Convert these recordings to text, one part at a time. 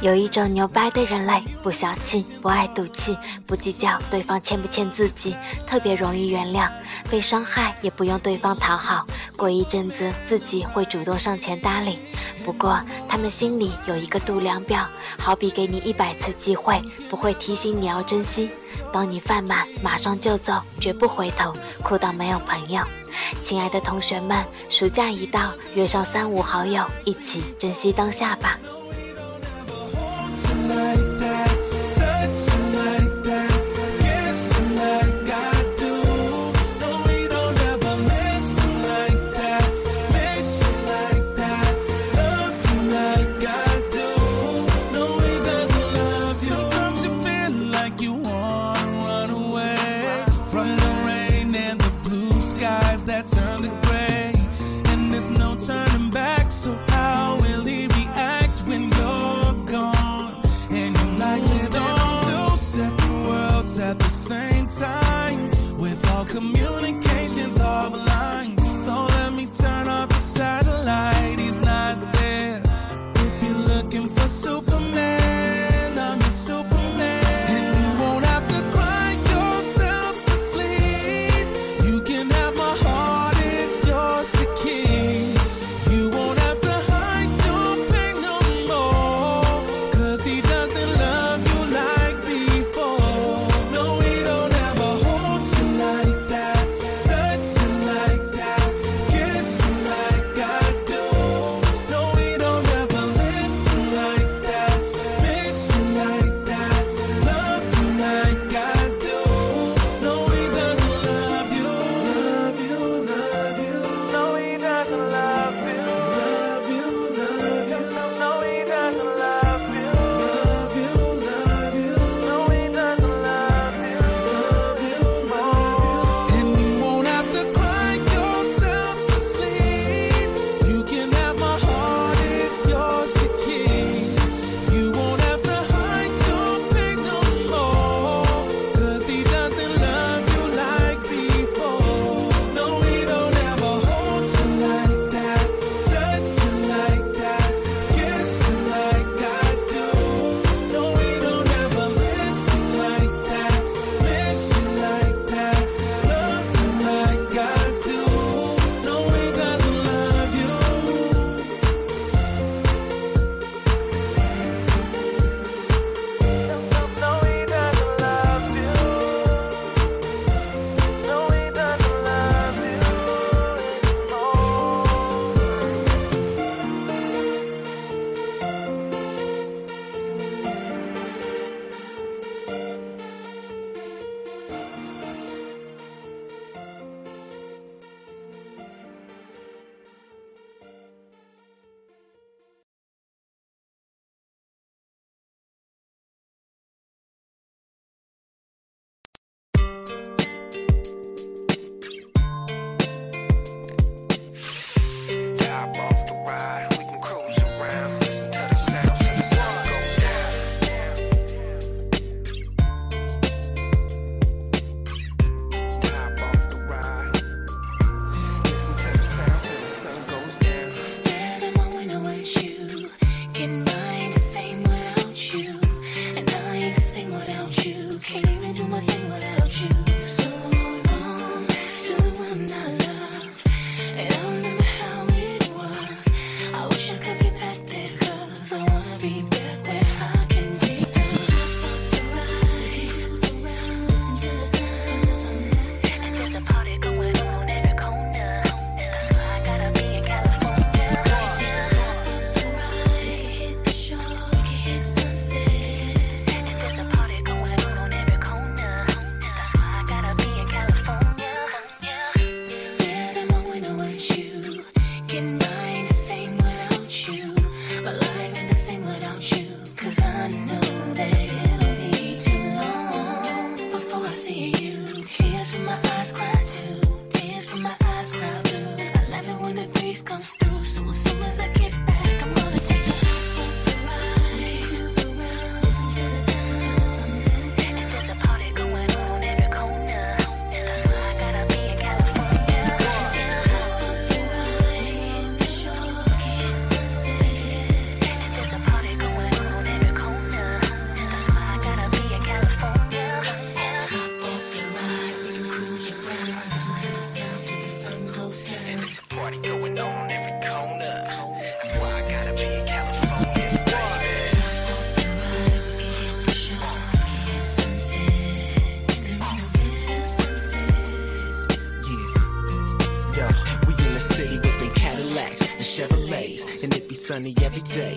有一种牛掰的人类，不小气，不爱赌气，不计较对方欠不欠自己，特别容易原谅，被伤害也不用对方讨好，过一阵子自己会主动上前搭理。不过他们心里有一个度量表，好比给你一百次机会，不会提醒你要珍惜。当你犯满，马上就走，绝不回头，哭到没有朋友。亲爱的同学们，暑假一到，约上三五好友，一起珍惜当下吧。Turning back. at the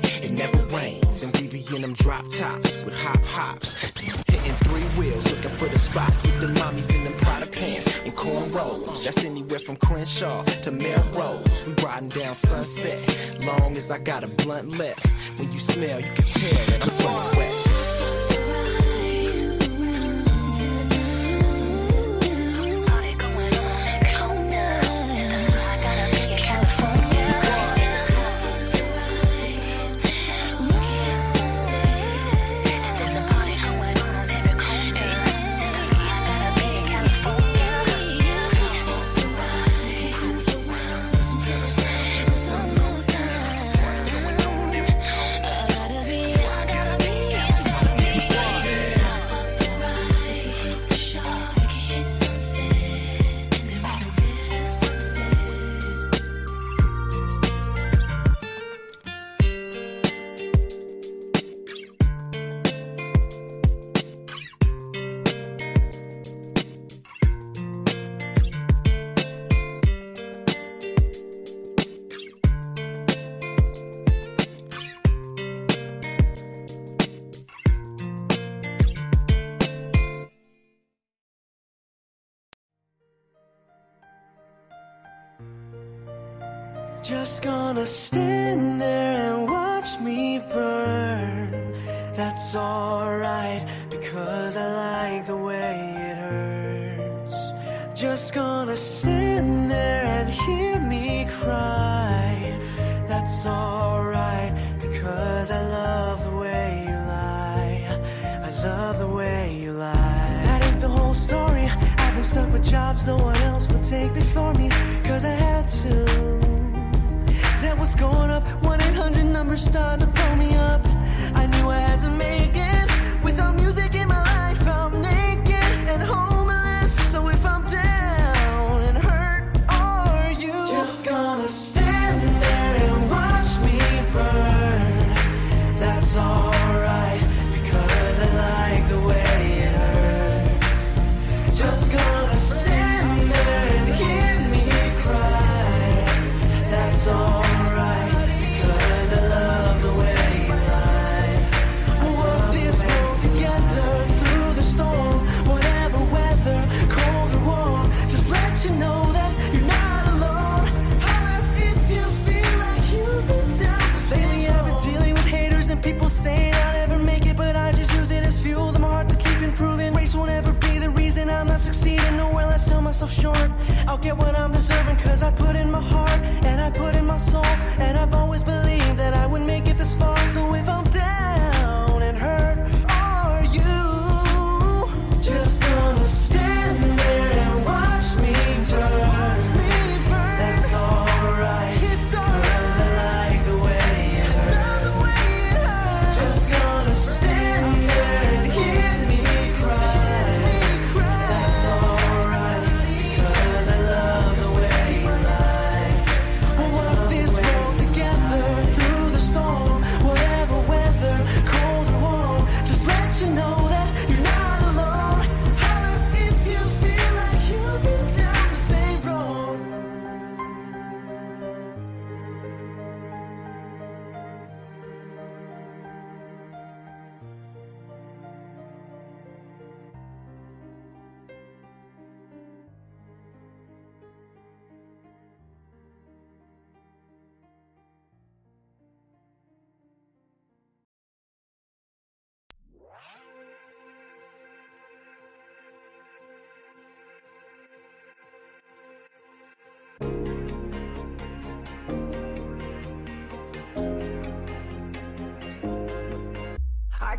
day, it never rains. And we be in them drop tops with hop hops. Hitting three wheels, looking for the spots with the mommies in them Prada pants and cornrows. That's anywhere from Crenshaw to Melrose. We riding down sunset, long as I got a blunt left. When you smell, you can tell that I'm from Just gonna stand there and watch me burn. That's alright because I like the way it hurts. Just gonna stand there and hear me cry. That's alright because I love the way you lie. I love the way you lie. That ain't the whole story. I've been stuck with jobs no one else would take before me. Cause I had to. Was going up, 1 800 number started to pull me up. I knew I had to make it. Myself short. I'll get what I'm deserving cause I put in my heart and I put in my soul.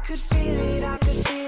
Could feel it, I could feel it,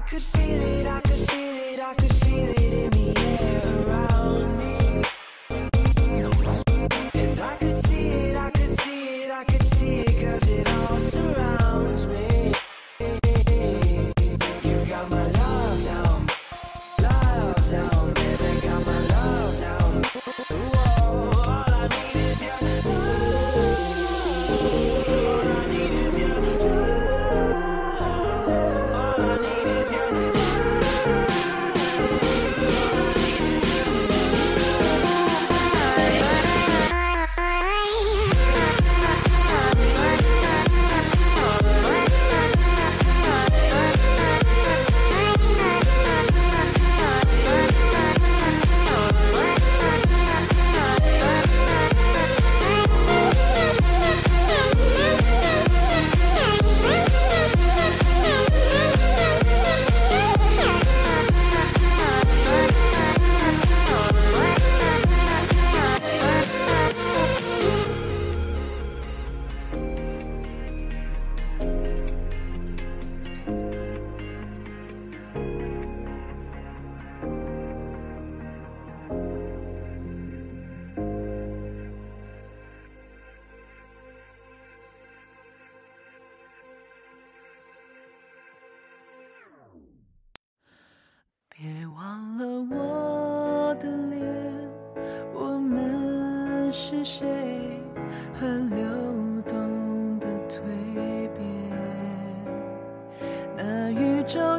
I could feel it, I could feel it.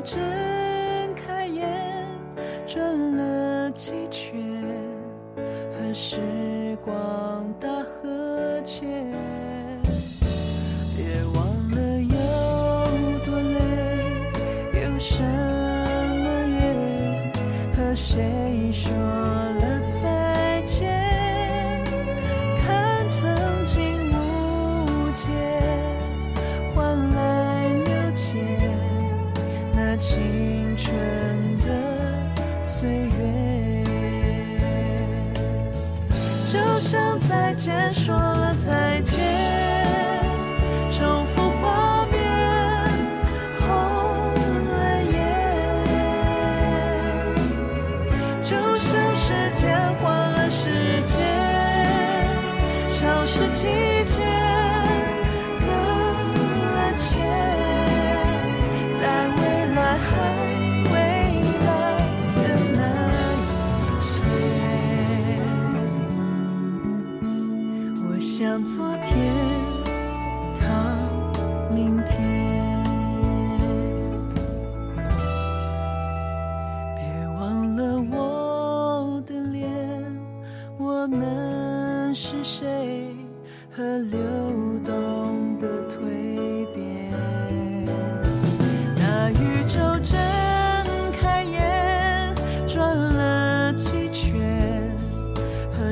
这不想再见，说了再见。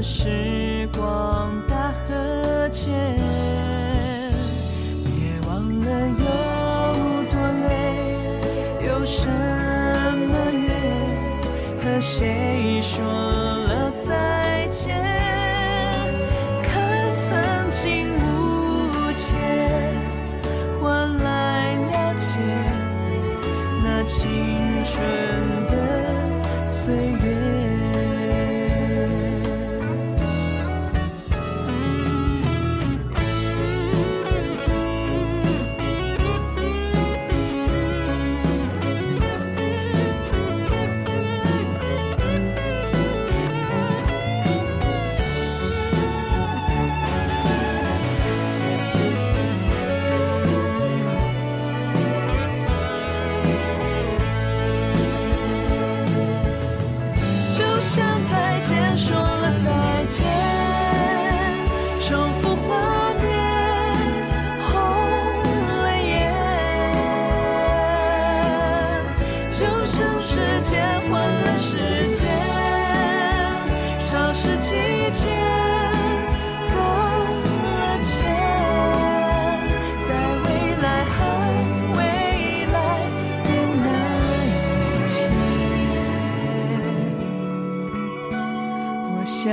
时光。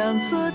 像最。